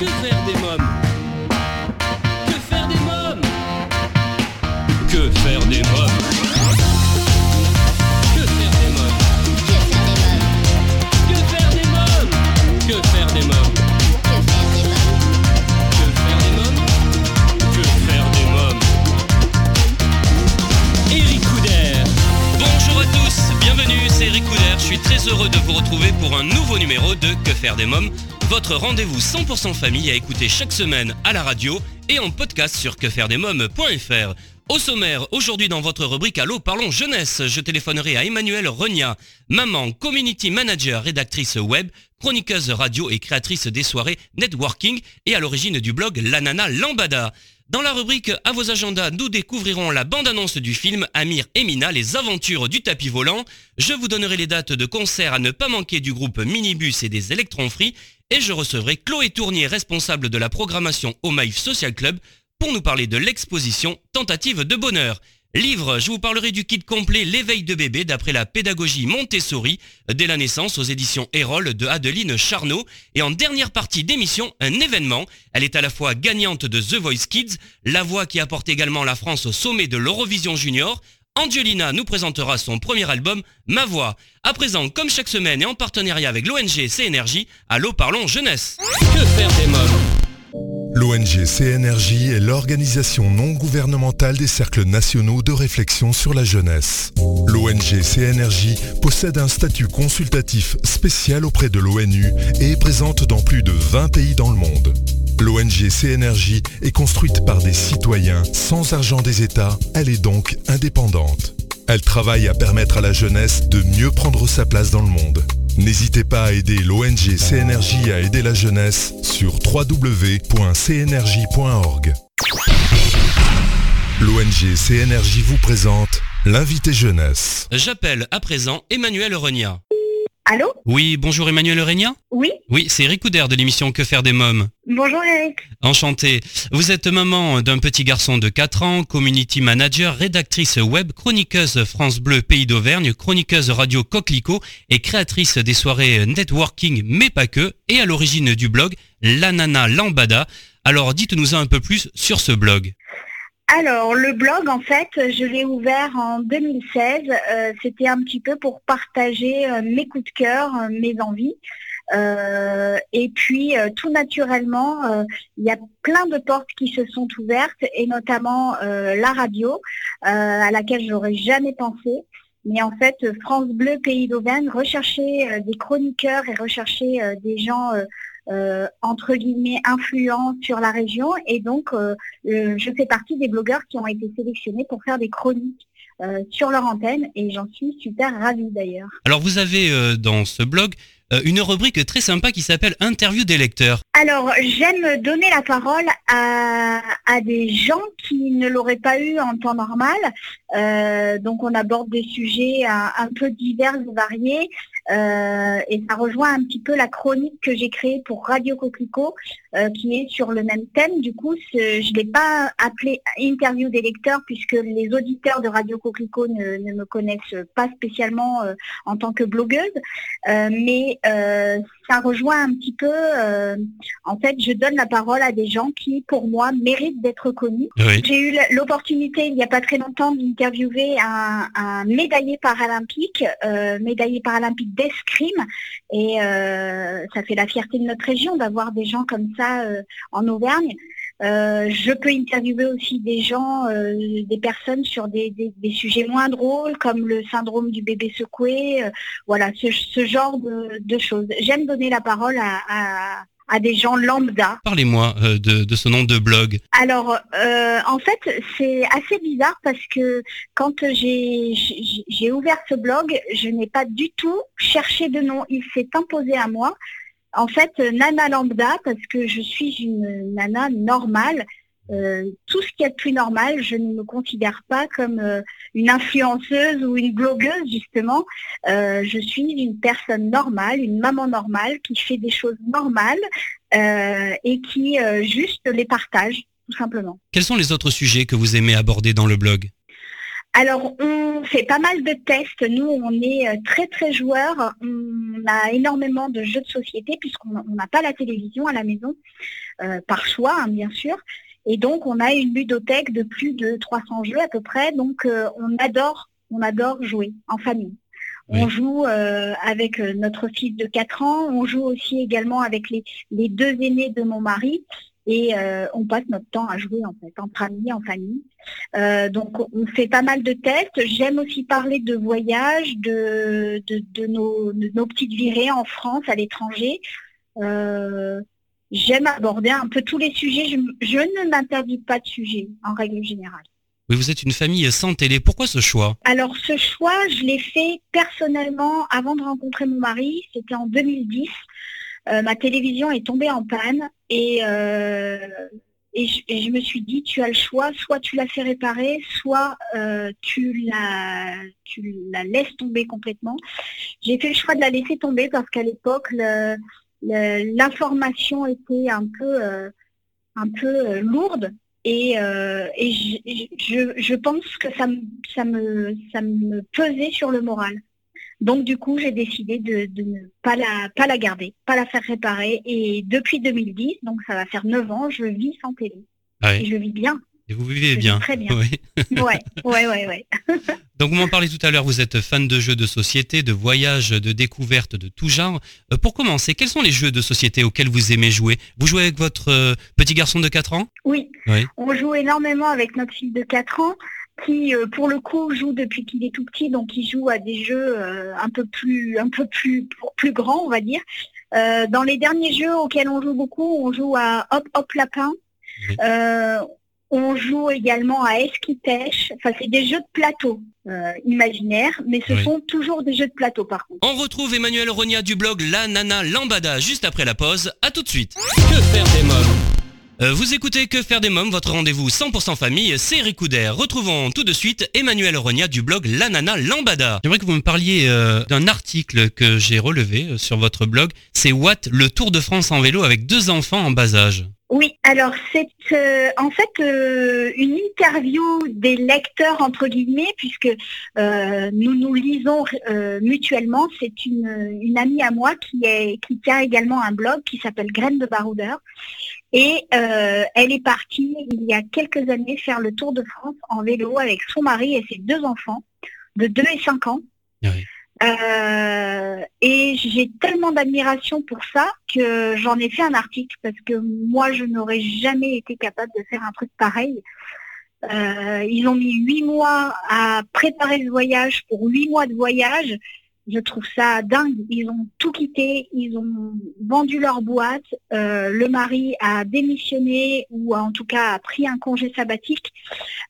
Que faire des mômes Que faire des mômes Que faire des mômes Que faire des mômes Que faire des mômes Que faire des mômes Que faire des mômes Bienvenue, c'est Ricouder. Je suis très heureux de vous retrouver pour un nouveau numéro de Que faire des mômes votre rendez-vous 100% famille à écouter chaque semaine à la radio et en podcast sur quefairedesmômes.fr. Au sommaire, aujourd'hui dans votre rubrique Allô, parlons jeunesse, je téléphonerai à Emmanuel Renia, maman, community manager, rédactrice web, chroniqueuse radio et créatrice des soirées networking et à l'origine du blog La Nana Lambada. Dans la rubrique À vos agendas, nous découvrirons la bande-annonce du film Amir et Mina, les aventures du tapis volant. Je vous donnerai les dates de concerts à ne pas manquer du groupe Minibus et des Electron Free. Et je recevrai Chloé Tournier, responsable de la programmation au Maïf Social Club, pour nous parler de l'exposition Tentative de bonheur. Livre, je vous parlerai du kit complet L'éveil de bébé d'après la pédagogie Montessori dès la naissance aux éditions Erol de Adeline Charnot. Et en dernière partie d'émission, un événement. Elle est à la fois gagnante de The Voice Kids, la voix qui apporte également la France au sommet de l'Eurovision Junior. Angelina nous présentera son premier album, Ma Voix. À présent, comme chaque semaine et en partenariat avec l'ONG CNRJ, Allô Parlons Jeunesse. Que faire des mômes? L'ONG CNRJ est l'organisation non gouvernementale des cercles nationaux de réflexion sur la jeunesse. L'ONG CNRJ possède un statut consultatif spécial auprès de l'ONU et est présente dans plus de 20 pays dans le monde. L'ONG CNRJ est construite par des citoyens sans argent des États, elle est donc indépendante. Elle travaille à permettre à la jeunesse de mieux prendre sa place dans le monde. N'hésitez pas à aider l'ONG CNRJ à aider la jeunesse sur www.cnrj.org. L'ONG CNRJ vous présente l'invité jeunesse. J'appelle à présent Emmanuel Renia. Allô Oui, bonjour Emmanuel Renia Oui Oui, c'est Eric Couder de l'émission Que faire des mômes. Bonjour Eric. Enchanté. Vous êtes maman d'un petit garçon de 4 ans, community manager, rédactrice web, chroniqueuse France Bleu Pays d'Auvergne, chroniqueuse radio Coquelicot et créatrice des soirées networking mais pas que, et à l'origine du blog La Nana Lambada. Alors dites-nous un peu plus sur ce blog. Alors, le blog, en fait, je l'ai ouvert en 2016. Euh, C'était un petit peu pour partager euh, mes coups de cœur, euh, mes envies. Et puis, tout naturellement, il y a plein de portes qui se sont ouvertes, et notamment la radio, à laquelle j'aurais jamais pensé. Mais en fait, France Bleu Pays d'Auvergne recherchait euh, des chroniqueurs et recherchait euh, des gens euh, entre guillemets influents sur la région. Et donc, euh, euh, je fais partie des blogueurs qui ont été sélectionnés pour faire des chroniques euh, sur leur antenne. Et j'en suis super ravie d'ailleurs. Alors vous avez euh, dans ce blog euh, une rubrique très sympa qui s'appelle Interview des lecteurs. Alors, j'aime donner la parole à, à des gens qui ne l'auraient pas eu en temps normal. Euh, donc, on aborde des sujets un, un peu divers et variés. Euh, et ça rejoint un petit peu la chronique que j'ai créée pour Radio Coquelicot, euh, qui est sur le même thème. Du coup, je ne l'ai pas appelé interview des lecteurs, puisque les auditeurs de Radio Coquelicot ne, ne me connaissent pas spécialement euh, en tant que blogueuse. Euh, mais euh, ça rejoint un petit peu, euh, en fait, je donne la parole à des gens qui, pour moi, méritent d'être connus. Oui. J'ai eu l'opportunité, il n'y a pas très longtemps, d'interviewer un, un médaillé paralympique, euh, médaillé paralympique d'escrime, et euh, ça fait la fierté de notre région d'avoir des gens comme ça euh, en Auvergne. Euh, je peux interviewer aussi des gens, euh, des personnes sur des, des- des sujets moins drôles, comme le syndrome du bébé secoué, euh, voilà, ce, ce genre de, de choses. J'aime donner la parole à, à- à des gens lambda. Parlez-moi euh, de, de ce nom de blog. Alors, euh, en fait, c'est assez bizarre parce que quand j'ai ouvert ce blog, je n'ai pas du tout cherché de nom. Il s'est imposé à moi. En fait, Nana Lambda, parce que je suis une nana normale. Euh, tout ce qui est de plus normal, je ne me considère pas comme euh, une influenceuse ou une blogueuse, justement. Euh, je suis une personne normale, une maman normale qui fait des choses normales et qui juste les partage tout simplement. Quels sont les autres sujets que vous aimez aborder dans le blog? Alors, on fait pas mal de tests. Nous, on est très, très joueurs. On a énormément de jeux de société puisqu'on n'a pas la télévision à la maison, euh, par choix, hein, bien sûr. Et donc, on a une ludothèque de plus de 300 jeux à peu près. Donc, euh, on adore, on adore jouer en famille. On joue avec notre fils de 4 ans. On joue aussi également avec les, les deux aînés de mon mari et euh, on passe notre temps à jouer en fait, entre amis, en famille. Euh, donc on fait pas mal de tests. J'aime aussi parler de voyages, de, de, nos, nos, petites virées en France, à l'étranger. Euh, j'aime aborder un peu tous les sujets. Je, je ne m'interdis pas de sujets en règle générale. Oui, vous êtes une famille sans télé. Pourquoi ce choix? Alors ce choix, je l'ai fait personnellement avant de rencontrer mon mari. C'était en 2010. Euh, ma télévision est tombée en panne et, euh, et, je, me suis dit, tu as le choix, soit tu la fais réparer, soit euh, tu, la, tu la laisses tomber complètement. J'ai fait le choix de la laisser tomber parce qu'à l'époque, l'information était un peu, un peu lourde et, et je, je, pense que ça ça, me, ça me pesait sur le moral. Donc du coup, j'ai décidé de, ne pas la, pas la garder, pas la faire réparer. Et depuis 2010, donc ça va faire 9 ans, je vis sans télé. Ah et je vis bien. Et vous vivez bien. Très bien. Oui. ouais, ouais, ouais, ouais. Donc vous m'en parlez tout à l'heure, vous êtes fan de jeux de société, de voyages, de découvertes de tout genre. Euh, pour commencer, quels sont les jeux de société auxquels vous aimez jouer? Vous jouez avec votre euh, petit garçon de 4 ans? Oui. oui. On joue énormément avec notre fille de 4 ans qui euh, pour le coup joue depuis qu'il est tout petit, donc il joue à des jeux un peu plus un peu plus plus grands, on va dire. Dans les derniers jeux auxquels on joue beaucoup, on joue à Hop Hop Lapin. On joue également à Esquipèche. Enfin, c'est des jeux de plateau imaginaires, mais ce sont toujours des jeux de plateau par contre. On retrouve Emmanuel Ronia du blog La Nana Lambada juste après la pause. À tout de suite. Que faire des mômes euh, vous écoutez Que faire des mômes, votre rendez-vous 100% famille, c'est Ricoudère. Retrouvons tout de suite Emmanuel Ronia du blog La Nana Lambada. J'aimerais que vous me parliez euh, d'un article que j'ai relevé euh, sur votre blog. C'est What le Tour de France en vélo avec deux enfants en bas âge. Oui, alors c'est euh, en fait euh, une interview des lecteurs entre guillemets puisque euh, nous nous lisons mutuellement. C'est une, amie à moi qui est qui tient également un blog qui s'appelle Graines de Baroudeur et elle est partie il y a quelques années faire le tour de France en vélo avec son mari et ses deux enfants de 2 et 5 ans. Ah j'ai tellement d'admiration pour ça que j'en ai fait un article parce que moi, je n'aurais jamais été capable de faire un truc pareil. Euh, ils ont mis huit mois à préparer le voyage pour huit mois de voyage. Je trouve ça dingue. Ils ont tout quitté, ils ont vendu leur boîte. Euh, le mari a démissionné ou en tout cas a pris un congé sabbatique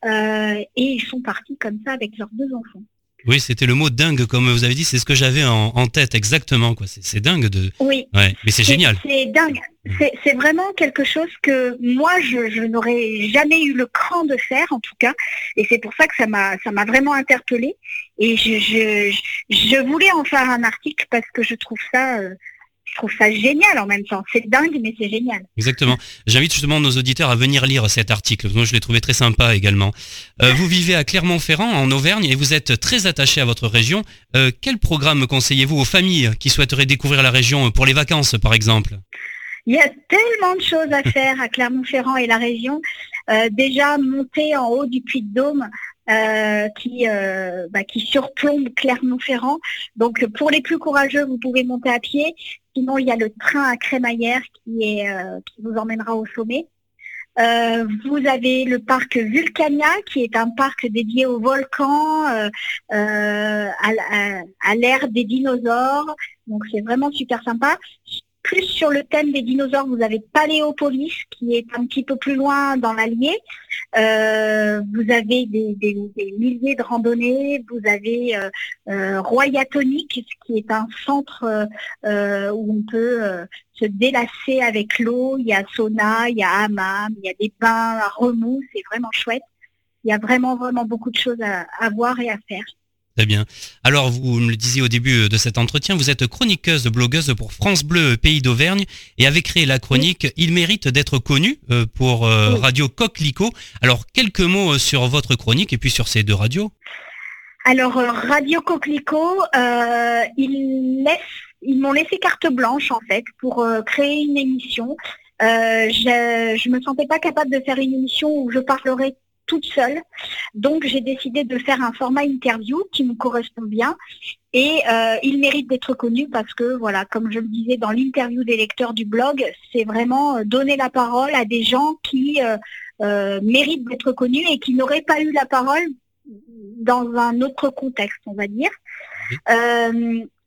et ils sont partis comme ça avec leurs deux enfants. Oui, c'était le mot dingue, comme vous avez dit, c'est ce que j'avais en, tête exactement. Quoi. C'est, dingue de. Oui. Ouais, mais c'est, génial. C'est dingue. C'est, vraiment quelque chose que moi, je, n'aurais jamais eu le cran de faire, en tout cas. Et c'est pour ça que ça m'a, ça m'a vraiment interpellée. Et je, je, je, voulais en faire un article parce que je trouve ça euh, je trouve ça génial en même temps. C'est dingue, mais c'est génial. Exactement. J'invite justement nos auditeurs à venir lire cet article. Moi, je l'ai trouvé très sympa également. Euh, vous vivez à Clermont-Ferrand, en Auvergne, et vous êtes très attaché à votre région. Euh, quel programme conseillez-vous aux familles qui souhaiteraient découvrir la région pour les vacances, par exemple? Il y a tellement de choses à faire à Clermont-Ferrand et la région. Euh, déjà, monter en haut du Puy de Dôme, euh, qui, euh, bah, qui surplombe Clermont-Ferrand. Donc pour les plus courageux, vous pouvez monter à pied. Sinon, il y a le train à Crémaillère qui, est, euh, qui vous emmènera au sommet. vous avez le parc Vulcania, qui est un parc dédié aux volcans, à, à l'ère des dinosaures. Donc c'est vraiment super sympa plus sur le thème des dinosaures, vous avez Paléopolis, qui est un petit peu plus loin dans l'Allier. Euh, vous avez des, milliers de randonnées. Vous avez euh, euh Royatonique, qui est un centre euh, où on peut se délasser avec l'eau. Il y a sauna, il y a hammam, il y a des bains à remous. C'est vraiment chouette. Il y a vraiment, vraiment beaucoup de choses à voir et à faire. Très bien. Alors, vous me le disiez au début de cet entretien, vous êtes chroniqueuse, blogueuse pour France Bleu Pays d'Auvergne et avez créé la chronique Il mérite d'être connu euh, pour euh, Radio Coquelicot. Alors, quelques mots sur votre chronique et puis sur ces deux radios. Alors, Radio Coquelicot, ils, ils m'ont laissé carte blanche en fait pour créer une émission. je ne me sentais pas capable de faire une émission où je parlerais toute seule. Donc j'ai décidé de faire un format interview qui me correspond bien et euh, il mérite d'être connu parce que voilà, comme je le disais dans l'interview des lecteurs du blog, c'est vraiment euh, donner la parole à des gens qui euh, méritent d'être connus et qui n'auraient pas eu la parole dans un autre contexte, on va dire.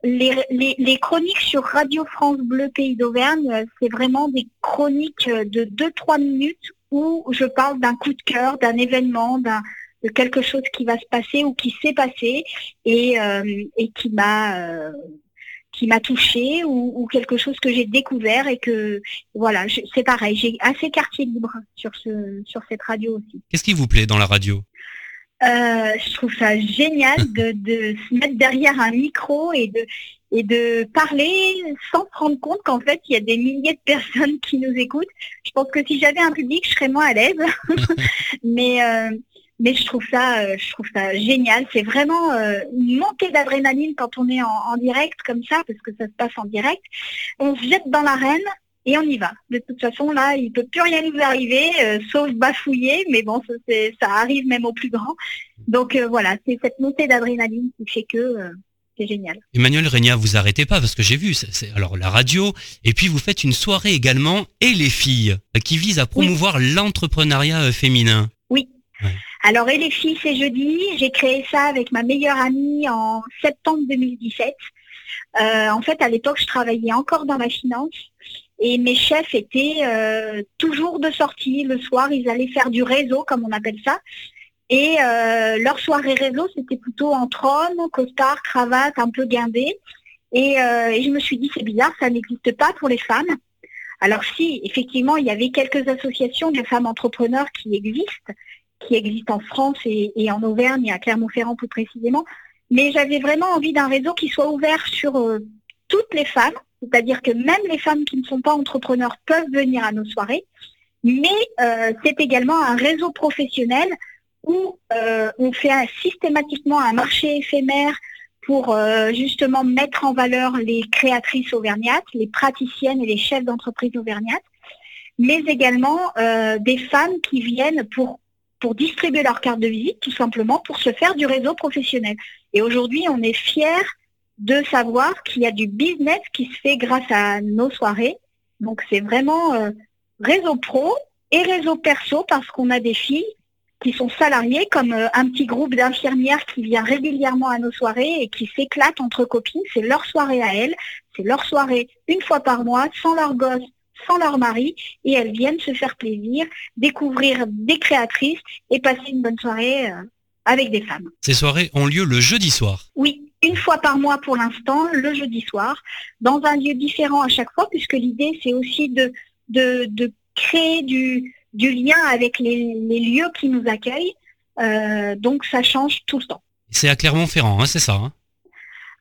les, chroniques sur Radio France Bleu Pays d'Auvergne, c'est vraiment des chroniques de 2-3 minutes où je parle d'un coup de cœur, d'un événement, de quelque chose qui va se passer ou qui s'est passé et, euh, qui m'a euh, qui m'a touché ou, quelque chose que j'ai découvert et que voilà, c'est pareil, j'ai assez quartier libre sur ce sur cette radio aussi. Qu'est-ce qui vous plaît dans la radio? Euh, je trouve ça génial de, de, se mettre derrière un micro et de, et de parler sans se rendre compte qu'en fait, il y a des milliers de personnes qui nous écoutent. Je pense que si j'avais un public, je serais moins à l'aise. mais, euh, mais je trouve ça, euh, je trouve ça génial. C'est vraiment euh, une montée d'adrénaline quand on est en, direct comme ça, parce que ça se passe en direct. On se jette dans l'arène et on y va. De toute façon, là, il ne peut plus rien nous arriver, sauf bafouiller, mais bon, ça, ça, arrive même au plus grand. Donc voilà, c'est cette montée d'adrénaline qui fait que c'est génial. Emmanuel Régna, vous arrêtez pas parce que j'ai vu, c'est alors la radio, et puis vous faites une soirée également, et les filles, qui vise à promouvoir l'entrepreneuriat euh, féminin. Oui. Alors, et les filles, c'est jeudi. J'ai créé ça avec ma meilleure amie en septembre 2017. Euh, en fait, à l'époque, je travaillais encore dans la finance et mes chefs étaient euh, toujours de sortie. Le soir, ils allaient faire du réseau, comme on appelle ça. Et euh, leur soirée réseau, c'était plutôt entre hommes, costard, cravate, un peu guindé. Et, euh, et je me suis dit, c'est bizarre, ça n'existe pas pour les femmes. Alors si, effectivement, il y avait quelques associations de femmes entrepreneurs qui existent, qui existent en France et, en Auvergne et à Clermont-Ferrand plus précisément, mais j'avais vraiment envie d'un réseau qui soit ouvert sur euh, toutes les femmes, c'est-à-dire que même les femmes qui ne sont pas entrepreneurs peuvent venir à nos soirées, mais c'est également un réseau professionnel où euh, on fait systématiquement un marché éphémère pour euh, justement mettre en valeur les créatrices auvergnates, les praticiennes et les chefs d'entreprise auvergnates, mais également euh, des femmes qui viennent pour, pour distribuer leur carte de visite, tout simplement pour se faire du réseau professionnel. Et aujourd'hui, on est fiers de savoir qu'il y a du business qui se fait grâce à nos soirées. Donc c'est vraiment réseau pro et réseau perso parce qu'on a des filles qui sont salariés, comme euh, un petit groupe d'infirmières qui vient régulièrement à nos soirées et qui s'éclatent entre copines. C'est leur soirée à elles, c'est leur soirée une fois par mois, sans leur gosse, sans leur mari, et elles viennent se faire plaisir, découvrir des créatrices et passer une bonne soirée euh, avec des femmes. Ces soirées ont lieu le jeudi soir Oui, une fois par mois pour l'instant, le jeudi soir, dans un lieu différent à chaque fois, puisque l'idée c'est aussi de, de, de créer du, du lien avec les, lieux qui nous accueillent. Euh, donc ça change tout le temps. C'est à Clermont-Ferrand, hein, c'est ça hein?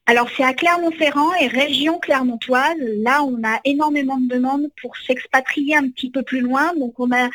Alors c'est à Clermont-Ferrand et région clermontoise. Là, on a énormément de demandes pour s'expatrier un petit peu plus loin. Donc on a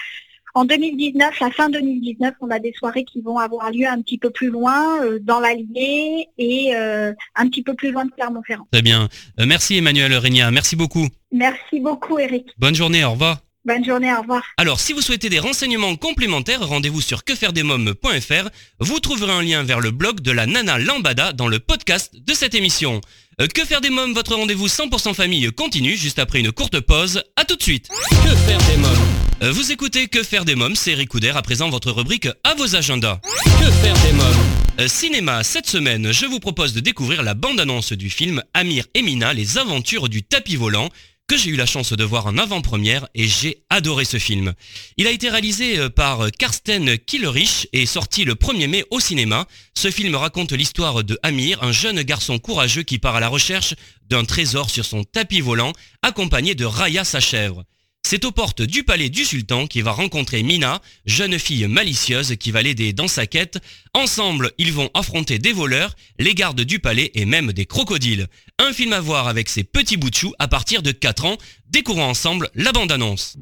en 2019, la fin 2019, on a des soirées qui vont avoir lieu un petit peu plus loin, euh, dans l'Allier et euh, un petit peu plus loin de Clermont-Ferrand. Très bien. merci Emmanuel Régna, merci beaucoup. Merci beaucoup Eric. Bonne journée, au revoir. Bonne journée, au revoir. Alors, si vous souhaitez des renseignements complémentaires, rendez-vous sur quefairedesmoms.fr. Vous trouverez un lien vers le blog de la Nana Lambada dans le podcast de cette émission. Euh, que faire des mômes, votre rendez-vous 100% famille continue juste après une courte pause. À tout de suite. Que faire des mômes euh, Vous écoutez Que faire des mômes, c'est Eric à présent votre rubrique à vos agendas. Que faire des mômes euh, Cinéma, cette semaine, je vous propose de découvrir la bande-annonce du film Amir et Mina, les aventures du tapis volant, que j'ai eu la chance de voir en avant-première et j'ai adoré ce film. Il a été réalisé euh, par Karsten Killerich et sorti le 1er mai au cinéma. Ce film raconte l'histoire de Amir, un jeune garçon courageux qui part à la recherche d'un trésor sur son tapis volant, accompagné de Raya sa chèvre. C'est aux portes du palais du sultan qu'il va rencontrer Mina, jeune fille malicieuse qui va l'aider dans sa quête. Ensemble, ils vont affronter des voleurs, les gardes du palais et même des crocodiles. Un film à voir avec ses petits bouts de chou à partir de 4 ans. Découvrons ensemble la bande-annonce.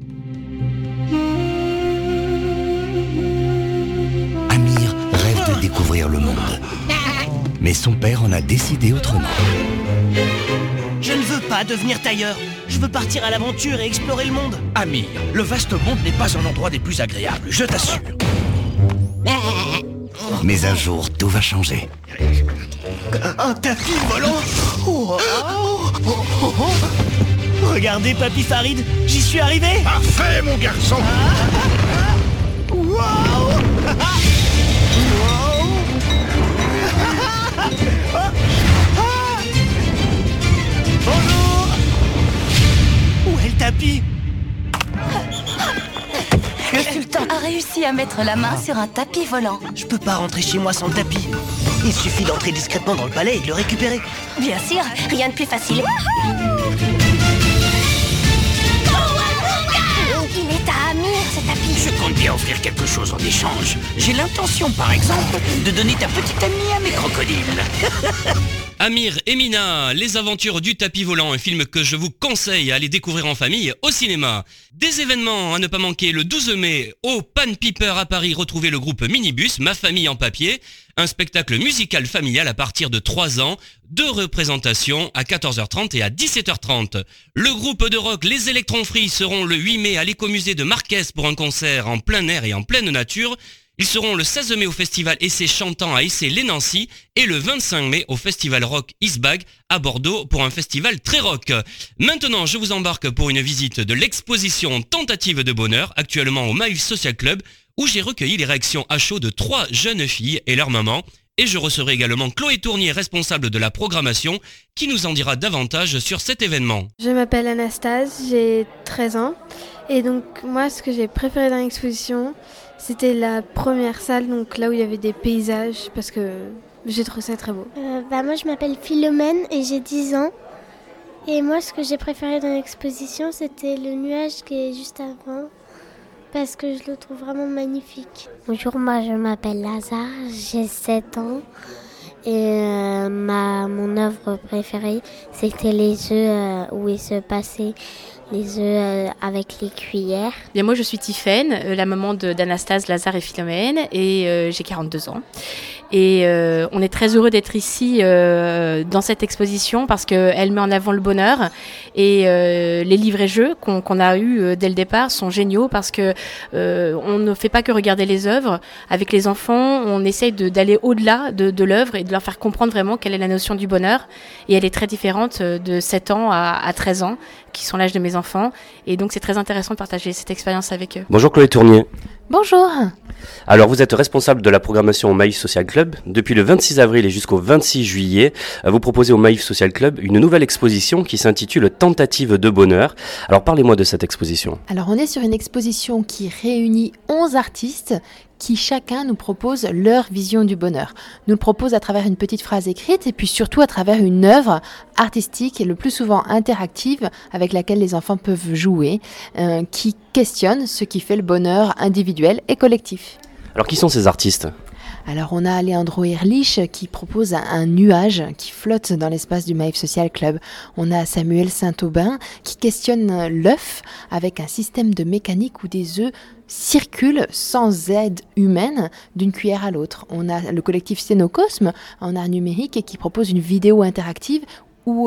Amir rêve de découvrir le monde. Mais son père en a décidé autrement. Je ne veux pas devenir tailleur. Je veux partir à l'aventure et explorer le monde. Amir, le vaste monde n'est pas un endroit des plus agréables, je t'assure. Mais un jour, tout va changer. Un tapis volant oh, oh, oh, Regardez, Papy Farid, j'y suis arrivé Parfait, mon garçon Wow réussi à mettre la main sur un tapis volant. Je peux pas rentrer chez moi sans le tapis. Il suffit d'entrer discrètement dans le palais et de le récupérer. Bien sûr, rien de plus facile. Il est à Amir, ce tapis. Je compte bien offrir quelque chose en échange. J'ai l'intention, par exemple, de donner ta petite amie à mes crocodiles. Amir et Mina, les aventures du tapis volant, un film que je vous conseille à aller découvrir en famille au cinéma. Des événements à ne pas manquer le 12 mai au Pan Piper à Paris, retrouvez le groupe Minibus, Ma famille en papier, un spectacle musical familial à partir de 3 ans, deux représentations à 14h30 et à 17h30. Le groupe de rock Les Electrons Free seront le 8 mai à l'écomusée de Marquès pour un concert en plein air et en pleine nature. Ils seront le 16 mai au festival Essai Chantant à Essai les Nancy et le 25 mai au festival rock Isbag à Bordeaux pour un festival très rock. Maintenant, je vous embarque pour une visite de l'exposition Tentative de bonheur actuellement au Maïf Social Club où j'ai recueilli les réactions à chaud de trois jeunes filles et leur maman. Et je recevrai également Chloé Tournier, responsable de la programmation, qui nous en dira davantage sur cet événement. Je m'appelle Anastase, j'ai 13 ans. Et donc moi, ce que j'ai préféré dans l'exposition, c'était la première salle, donc là où il y avait des paysages, parce que j'ai trouvé ça très beau. Euh, bah, moi, je m'appelle Philomène et j'ai 10 ans. Et moi, ce que j'ai préféré dans l'exposition, c'était le nuage qui est juste avant, parce que je le trouve vraiment magnifique. Bonjour, moi je m'appelle Lazare, j'ai 7 ans. Et euh, ma, mon œuvre préférée, c'était les œufs euh, où il se passait les œufs euh, avec les cuillères. Bien, moi, je suis Tiffaine, euh, la maman d'Anastase, Lazare et Philomène, et euh, j'ai 42 ans. Et euh, on est très heureux d'être ici euh, dans cette exposition parce qu'elle met en avant le bonheur. Et euh, les livres et jeux qu'on a eus dès le départ sont géniaux parce que on ne fait pas que regarder les œuvres. Avec les enfants, on essaye d'aller au-delà de, de l'œuvre et de leur faire comprendre vraiment quelle est la notion du bonheur. Et elle est très différente de 7 ans à, à 13 ans, qui sont l'âge de mes enfants. Et donc c'est très intéressant de partager cette expérience avec eux. Bonjour Chloé Tournier. Bonjour. Alors vous êtes responsable de la programmation au Maïf Social Club. Depuis le 26 avril et jusqu'au 26 juillet, vous proposez au Maïf Social Club une nouvelle exposition qui s'intitule Tentative de bonheur. Alors parlez-moi de cette exposition. Alors on est sur une exposition qui réunit 11 artistes qui chacun nous propose leur vision du bonheur. Nous le propose à travers une petite phrase écrite et puis surtout à travers une œuvre artistique et le plus souvent interactive avec laquelle les enfants peuvent jouer, euh, qui questionne ce qui fait le bonheur individuel et collectif. Alors qui sont ces artistes? Alors on a Leandro Erlich qui propose un, nuage qui flotte dans l'espace du Maïf Social Club. On a Samuel Saint-Aubin qui questionne l'œuf avec un système de mécanique où des œufs circulent sans aide humaine d'une cuillère à l'autre. On a le collectif Scénocosme en art numérique qui propose une vidéo interactive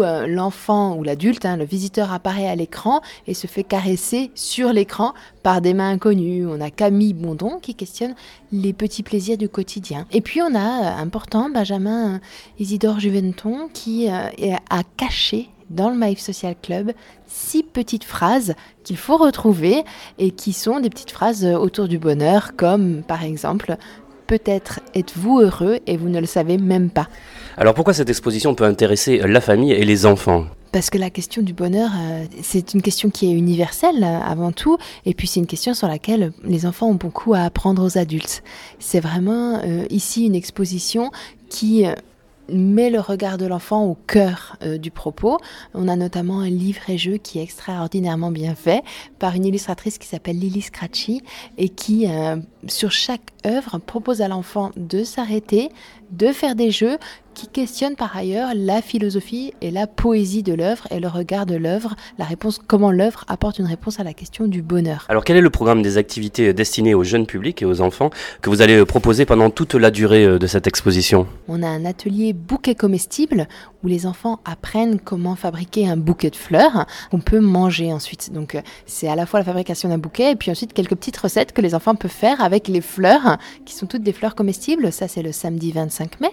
euh, l'enfant ou l'adulte, hein, le visiteur apparaît à l'écran et se fait caresser sur l'écran par des mains inconnues. On a Camille Bondon qui questionne les petits plaisirs du quotidien. Et puis on a, euh, important, Benjamin Isidore Juventon qui euh, a caché dans le Maïf Social Club six petites phrases qu'il faut retrouver et qui sont des petites phrases autour du bonheur comme par exemple peut-être êtes-vous heureux et vous ne le savez même pas. Alors pourquoi cette exposition peut intéresser la famille et les enfants? Parce que la question du bonheur, euh, c'est une question qui est universelle euh, avant tout, et puis c'est une question sur laquelle les enfants ont beaucoup à apprendre aux adultes. C'est vraiment euh, ici une exposition qui met le regard de l'enfant au cœur euh, du propos. On a notamment un livre et jeu qui est extraordinairement bien fait par une illustratrice qui s'appelle Lily Scratchy et qui, euh, sur chaque œuvre, propose à l'enfant de s'arrêter, de faire des jeux qui questionnent par ailleurs la philosophie et la poésie de l'œuvre et le regard de l'œuvre, la réponse, comment l'œuvre apporte une réponse à la question du bonheur. Alors quel est le programme des activités destinées aux jeunes publics et aux enfants que vous allez proposer pendant toute la durée euh, de cette exposition? On a un atelier bouquet comestible où les enfants apprennent comment fabriquer un bouquet de fleurs qu'on peut manger ensuite. Donc euh, c'est à la fois la fabrication d'un bouquet et puis ensuite quelques petites recettes que les enfants peuvent faire avec les fleurs qui sont toutes des fleurs comestibles. Ça c'est le samedi 25 mai.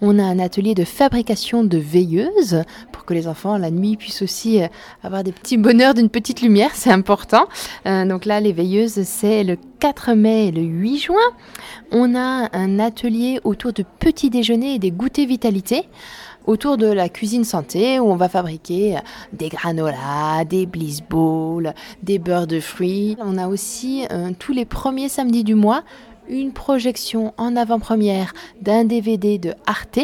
On a un atelier de fabrication de veilleuses pour que les enfants la nuit puissent aussi euh, avoir des petits bonheurs d'une petite lumière, c'est important. Euh, donc là, les veilleuses, c'est le 4 mai et le 8 juin. On a un atelier autour de petits déjeuners et des goûters vitalité autour de la cuisine santé où on va fabriquer des granolas, des bliss balls, des beurres de fruits. On a aussi euh, tous les premiers samedis du mois une projection en avant-première d'un DVD de Arte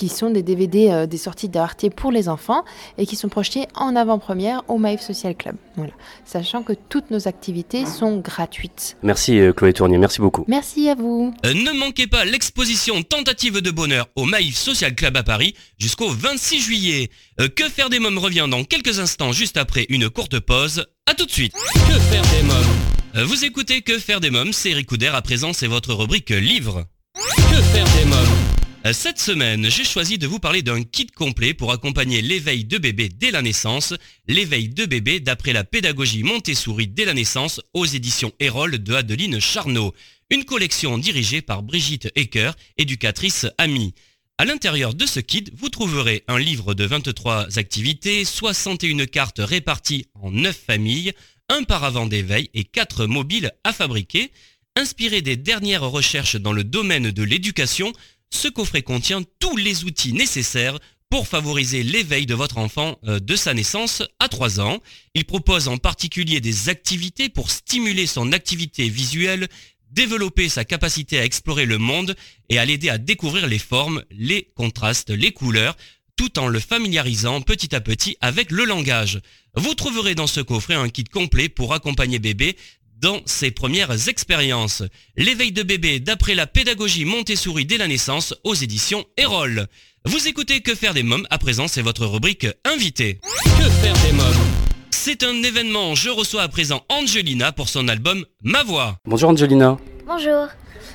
qui sont des DVD euh, des sorties d'Arte pour les enfants et qui sont projetés en avant-première au Maïf Social Club. Voilà. Sachant que toutes nos activités sont gratuites. Merci euh, Chloé Tournier, merci beaucoup. Merci à vous. Euh, ne manquez pas l'exposition Tentative de bonheur au Maïf Social Club à Paris jusqu'au 26 juillet. que faire des mômes revient dans quelques instants juste après une courte pause. A tout de suite. Que faire des mômes? Vous écoutez Que faire des mômes, c'est Eric à présent c'est votre rubrique livre. Que faire des mômes euh, cette semaine, j'ai choisi de vous parler d'un kit complet pour accompagner l'éveil de bébé dès la naissance, l'éveil de bébé d'après la pédagogie Montessori dès la naissance aux éditions Hérol de Adeline Charnot, une collection dirigée par Brigitte Ecker, éducatrice amie. À l'intérieur de ce kit, vous trouverez un livre de 23 activités, 61 cartes réparties en 9 familles, un paravent d'éveil et 4 mobiles à fabriquer. Inspiré des dernières recherches dans le domaine de l'éducation, ce coffret contient tous les outils nécessaires pour favoriser l'éveil de votre enfant euh, de sa naissance à 3 ans. Il propose en particulier des activités pour stimuler son activité visuelle, développer sa capacité à explorer le monde et à l'aider à découvrir les formes, les contrastes, les couleurs, tout en le familiarisant petit à petit avec le langage. Vous trouverez dans ce coffret un kit complet pour accompagner bébé dans ses premières expériences. L'éveil de bébé d'après la pédagogie Montessori dès la naissance aux éditions Erol. Vous écoutez Que faire des mômes, à présent c'est votre rubrique invité. Que faire des mômes? C'est un événement, je reçois à présent Angelina pour son album Ma Voix. Bonjour Angelina. Bonjour.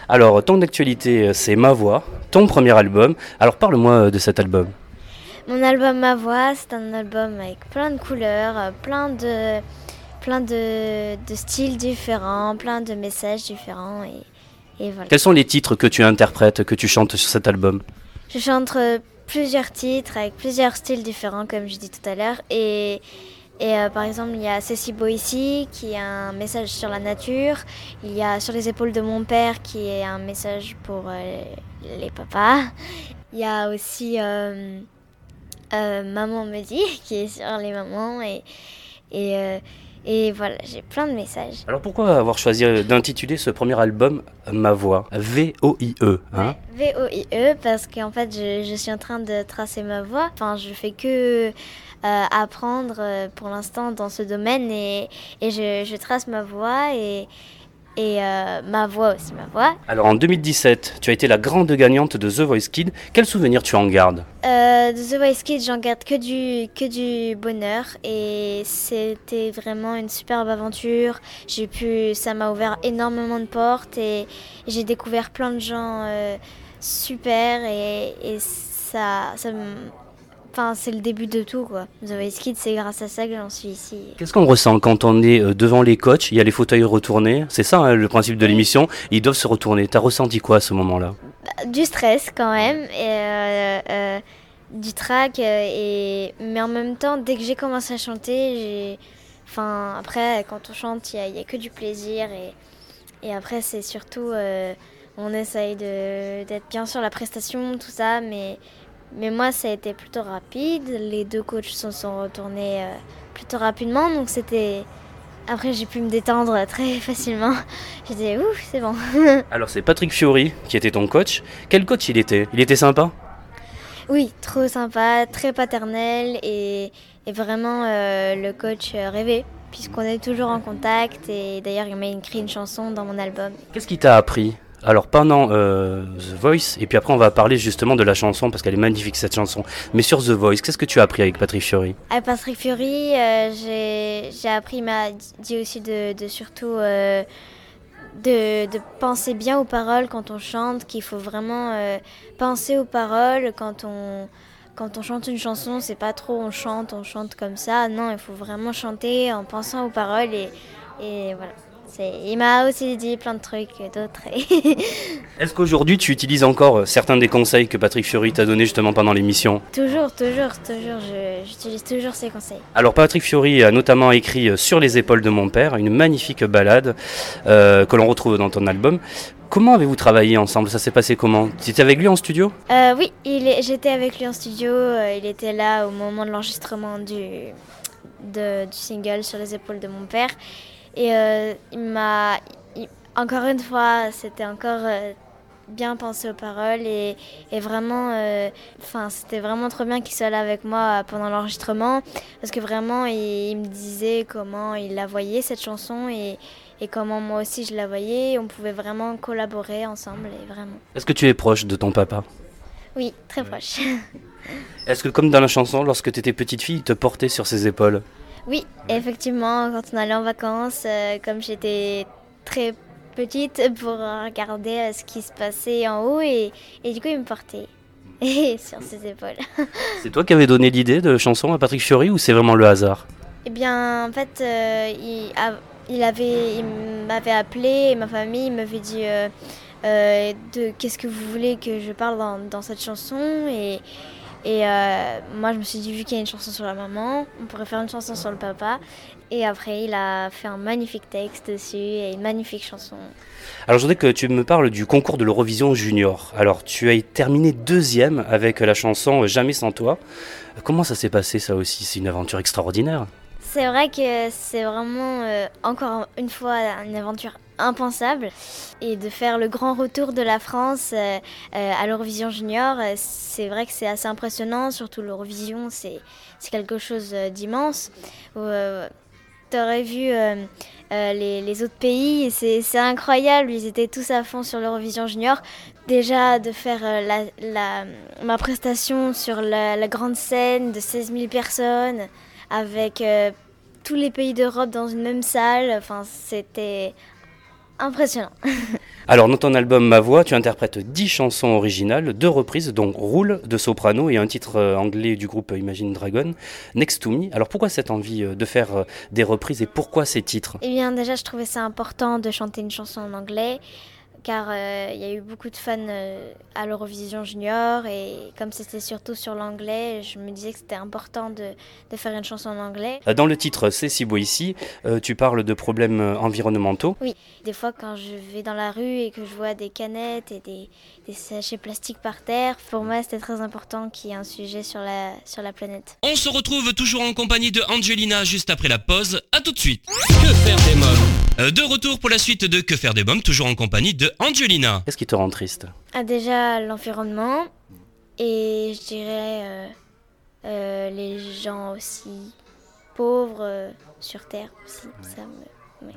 Alors, ton actualité, c'est Ma Voix, ton premier album. Alors, parle-moi de cet album. Mon album Ma Voix, c'est un album avec plein de couleurs, plein de, plein de, styles différents, plein de messages différents. Et, voilà. Quels sont les titres que tu interprètes, que tu chantes sur cet album? Je chante euh, plusieurs titres avec plusieurs styles différents, comme je dis tout à l'heure. Et, et euh, par exemple, il y a Ceci ici qui a un message sur la nature. Il y a Sur les épaules de mon père qui est un message pour euh, les papas. Il y a aussi Maman me dit qui est sur les mamans. Et, et et voilà, j'ai plein de messages. Alors pourquoi avoir choisi d'intituler ce premier album Ma Voix? V-O-I-E hein? V-O-I-E parce qu'en fait je, suis en train de tracer ma voix. Enfin je fais que euh, apprendre euh, pour l'instant dans ce domaine et, et je, je, trace ma voix et, et euh, ma voix aussi, ma voix. Alors en 2017, tu as été la grande gagnante de The Voice Kid. Quel souvenir tu en gardes? Euh, De The Voice Kid, j'en garde que du, que du bonheur et c'était vraiment une superbe aventure. J'ai pu, ça m'a ouvert énormément de portes et j'ai découvert plein de gens euh, super et, et ça, ça Enfin, c'est le début de tout, quoi. The Voice Kids, c'est grâce à ça que j'en suis ici. Qu'est-ce qu'on ressent quand on est euh, devant les coachs? Il y a les fauteuils retournés. C'est ça hein, le principe de l'émission. Ils doivent se retourner. T'as ressenti quoi à ce moment-là? Bah, Du stress quand même. Et euh, euh, du trac. et... Mais en même temps, dès que j'ai commencé à chanter, j'ai. Enfin, après, quand on chante, il n'y a, que du plaisir. Et, et après, c'est surtout. on essaye d'être bien sur la prestation, tout ça. Mais mais moi, ça a été plutôt rapide. Les deux coachs se sont retournés euh, plutôt rapidement. Donc c'était. Après, j'ai pu me détendre très facilement. J'étais ouf, c'est bon. Alors, c'est Patrick Fiori qui était ton coach. Quel coach il était? Il était sympa? Oui, trop sympa, très paternel et, et vraiment euh, le coach euh, rêvé puisqu'on est toujours en contact et d'ailleurs il m'a écrit une chanson dans mon album. Qu'est-ce qui t'a appris? Alors pendant euh, The Voice, et puis après on va parler justement de la chanson parce qu'elle est magnifique cette chanson. Mais sur The Voice, qu'est-ce que tu as appris avec Patrick Fiori? Avec Patrick Fiori, euh, j'ai appris, il m'a dit aussi de, surtout euh, de, penser bien aux paroles quand on chante, qu'il faut vraiment euh, penser aux paroles quand on, quand on chante une chanson, c'est pas trop on chante, on chante comme ça. Non, il faut vraiment chanter en pensant aux paroles et voilà. Il m'a aussi dit plein de trucs d'autres. Est-ce qu'aujourd'hui tu utilises encore certains des conseils que Patrick Fiori t'a donné justement pendant l'émission? Toujours, toujours, toujours. J'utilise toujours ses conseils. Alors Patrick Fiori a notamment écrit Sur les épaules de mon père, une magnifique balade euh, que l'on retrouve dans ton album. Comment avez-vous travaillé ensemble? Ça s'est passé comment? Tu étais avec lui en studio? Euh, Oui, j'étais avec lui en studio. Euh, il était là au moment de l'enregistrement du, de, du single Sur les épaules de mon père. Et euh, il m'a. Encore une fois, c'était encore euh, bien pensé aux paroles et, et vraiment. euh, Enfin, c'était vraiment trop bien qu'il soit là avec moi pendant l'enregistrement parce que vraiment, il, il me disait comment il la voyait cette chanson et, et comment moi aussi je la voyais. On pouvait vraiment collaborer ensemble et vraiment. Est-ce que tu es proche de ton papa? Oui, très proche. Est-ce que comme dans la chanson, lorsque tu étais petite fille, il te portait sur ses épaules? Oui, effectivement, quand on allait en vacances, euh, comme j'étais très petite pour regarder euh, ce qui se passait en haut et, et du coup il me portait et sur ses épaules. C'est toi qui avais donné l'idée de chanson à Patrick Fiori ou c'est vraiment le hasard? Eh bien, en fait, euh, il, a, il, avait, il m'avait appelé et ma famille m'avait dit euh, euh, de qu'est-ce que vous voulez que je parle dans, dans cette chanson et, et euh, moi, je me suis dit, vu qu'il y a une chanson sur la maman, on pourrait faire une chanson sur le papa. Et après, il a fait un magnifique texte dessus et une magnifique chanson. Alors, je voudrais que tu me parles du concours de l'Eurovision Junior. Alors, tu as terminé deuxième avec la chanson Jamais sans toi. Comment ça s'est passé, ça aussi? C'est une aventure extraordinaire. C'est vrai que c'est vraiment, euh, encore une fois, une aventure impensable. Et de faire le grand retour de la France euh, euh, à l'Eurovision Junior, c'est vrai que c'est assez impressionnant. Surtout l'Eurovision, c'est quelque chose d'immense. tu aurais vu les, les, autres pays, c'est incroyable. Ils étaient tous à fond sur l'Eurovision Junior. Déjà, de faire la, la, ma prestation sur la, grande scène de 16 000 personnes avec tous les pays d'Europe dans une même salle, enfin, c'était impressionnant. Alors, dans ton album Ma Voix, tu interprètes 10 chansons originales, deux reprises, dont Roule de soprano et un titre anglais du groupe Imagine Dragon, Next to Me. Alors, pourquoi cette envie de faire des reprises et pourquoi ces titres? Eh bien, déjà, je trouvais ça important de chanter une chanson en anglais car il euh, y a eu beaucoup de fans euh, à l'Eurovision Junior et comme c'était surtout sur l'anglais, je me disais que c'était important de, de, faire une chanson en anglais. Dans le titre C'est si beau ici, euh, tu parles de problèmes environnementaux. Oui, des fois quand je vais dans la rue et que je vois des canettes et des, des sachets plastiques par terre, pour moi c'était très important qu'il y ait un sujet sur la, sur la planète. On se retrouve toujours en compagnie de Angelina juste après la pause. À tout de suite. Que faire des mômes De retour pour la suite de Que faire des mômes, toujours en compagnie de Angelina. Qu'est-ce qui te rend triste ah, Déjà l'environnement et je dirais euh, euh, les gens aussi pauvres euh, sur Terre aussi. Ouais. Ça me...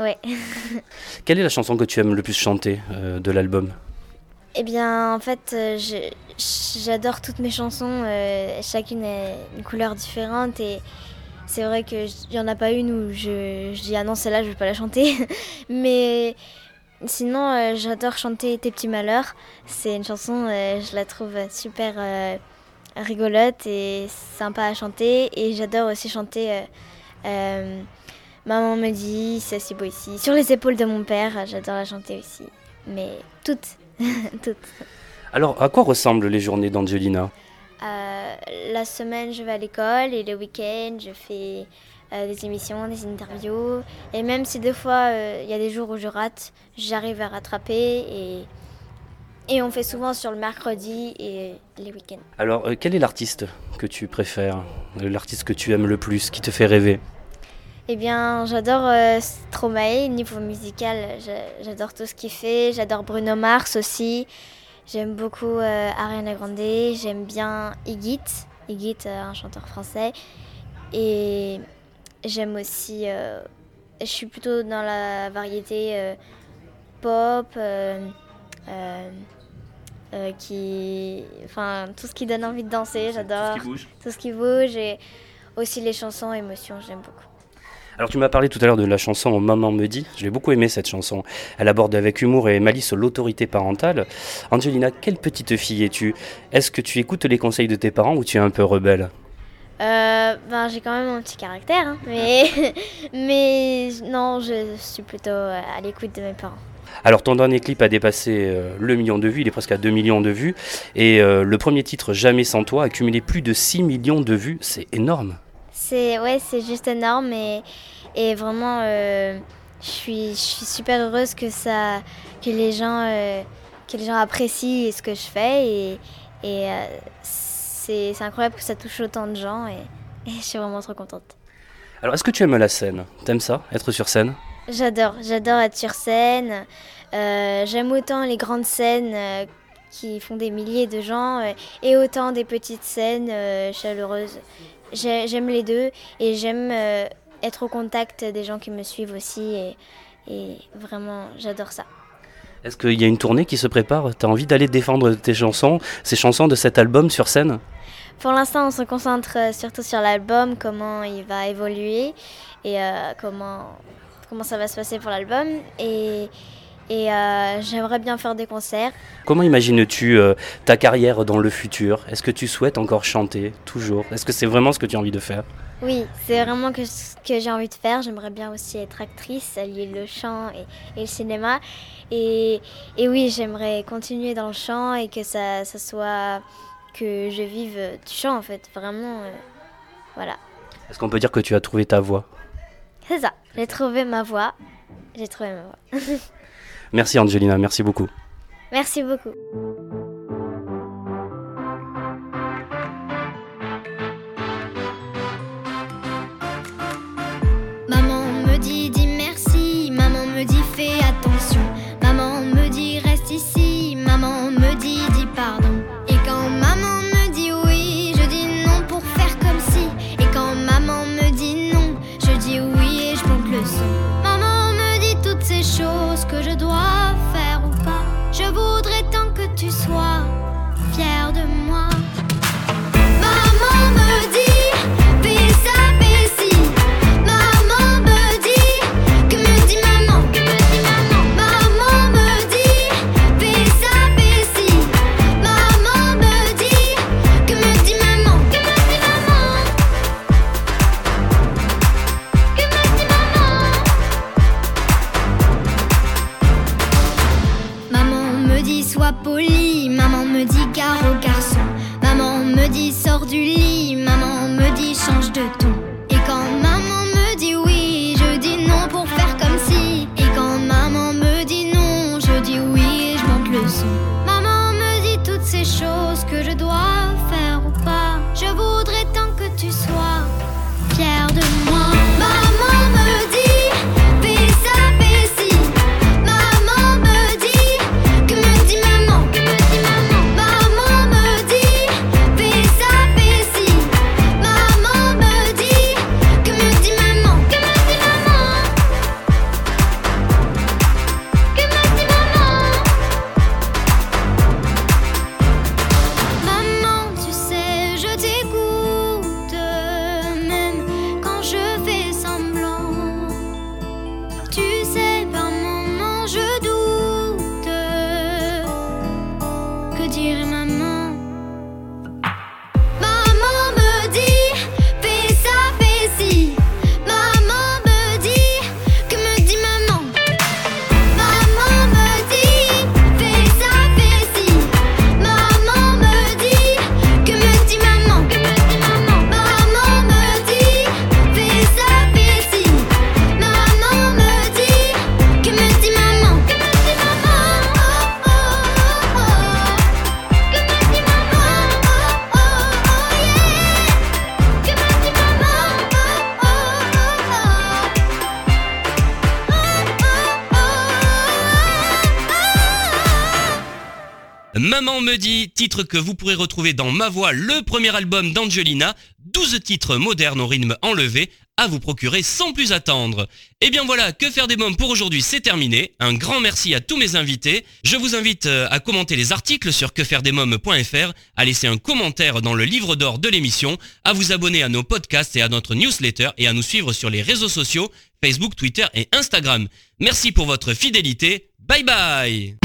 ouais. ouais. Quelle est la chanson que tu aimes le plus chanter euh, de l'album Eh bien en fait j'adore toutes mes chansons, chacune a une couleur différente et c'est vrai qu'il n'y en a pas une où je, dis ah non celle-là je vais pas la chanter mais Sinon, euh, j'adore chanter Tes petits malheurs. C'est une chanson, euh, je la trouve super euh, rigolote et sympa à chanter. Et j'adore aussi chanter Maman me dit, c'est si beau ici. Sur les épaules de mon père, j'adore la chanter aussi. Mais toutes, toutes. Alors, à quoi ressemblent les journées d'Angelina? La semaine, je vais à l'école et le week-end, je fais euh, des émissions, des interviews. Et même si deux fois il euh, y a des jours où je rate, j'arrive à rattraper et, et on fait souvent sur le mercredi et les week-ends. Alors, euh, quel est l'artiste que tu préfères? L'artiste que tu aimes le plus, qui te fait rêver? Eh bien, j'adore euh, Stromae, niveau musical, j'adore tout ce qu'il fait. J'adore Bruno Mars aussi. J'aime beaucoup Ariana Grande, j'aime bien Igit, Igit, un chanteur français. Et j'aime aussi. je suis plutôt dans la variété pop. qui, enfin, tout ce qui donne envie de danser, j'adore. Tout ce qui bouge. Tout ce qui bouge et aussi les chansons émotions, j'aime beaucoup. Alors tu m'as parlé tout à l'heure de la chanson Maman me dit. Je l'ai beaucoup aimé cette chanson. Elle aborde avec humour et malice l'autorité parentale. Angelina, quelle petite fille es-tu? Est-ce que tu écoutes les conseils de tes parents ou tu es un peu rebelle? Euh, ben, j'ai quand même un petit caractère, hein. mais, mais non, je suis plutôt à l'écoute de mes parents. Alors ton dernier clip a dépassé euh, le million de vues, il est presque à 2 millions de vues, et euh, le premier titre Jamais sans toi a cumulé plus de 6 millions de vues, c'est énorme. C'est ouais, c'est juste énorme et, et vraiment je suis, je suis super heureuse que ça que les gens que les gens apprécient ce que je fais et, et c'est incroyable que ça touche autant de gens et, je suis vraiment trop contente. Alors, est-ce que tu aimes la scène? T'aimes ça, être sur scène? J'adore, j'adore être sur scène. Euh, j'aime autant les grandes scènes euh, qui font des milliers de gens euh, et autant des petites scènes chaleureuses. J'aime les deux et j'aime être au contact des gens qui me suivent aussi et, et vraiment j'adore ça. Est-ce qu'il y a une tournée qui se prépare? Tu as envie d'aller défendre tes chansons, ces chansons de cet album sur scène? Pour l'instant, on se concentre euh, surtout sur l'album, comment il va évoluer et euh, comment, comment ça va se passer pour l'album. Et, et euh, j'aimerais bien faire des concerts. Comment imagines-tu ta carrière dans le futur? Est-ce que tu souhaites encore chanter, toujours? Est-ce que c'est vraiment ce que tu as envie de faire? Oui, c'est vraiment que ce que j'ai envie de faire. J'aimerais bien aussi être actrice, allier le chant et, le cinéma. Et, et oui, j'aimerais continuer dans le chant et que ça, ça, soit que je vive du chant en fait. Vraiment, euh, voilà. Est-ce qu'on peut dire que tu as trouvé ta voix? C'est ça, j'ai trouvé ma voix. J'ai trouvé ma voix. merci Angelina, merci beaucoup. Merci beaucoup. Maman me dit toutes ces choses que je dois faire ou pas. Je voudrais tant que tu sois. Titre que vous pourrez retrouver dans Ma Voix, le premier album d'Angelina, 12 titres modernes au rythme enlevé à vous procurer sans plus attendre. Et eh bien voilà, que faire des mômes pour aujourd'hui, c'est terminé. Un grand merci à tous mes invités. Je vous invite euh, à commenter les articles sur quefairedesmômes.fr, à laisser un commentaire dans le livre d'or de l'émission, à vous abonner à nos podcasts et à notre newsletter et à nous suivre sur les réseaux sociaux, Facebook, Twitter et Instagram. Merci pour votre fidélité. Bye bye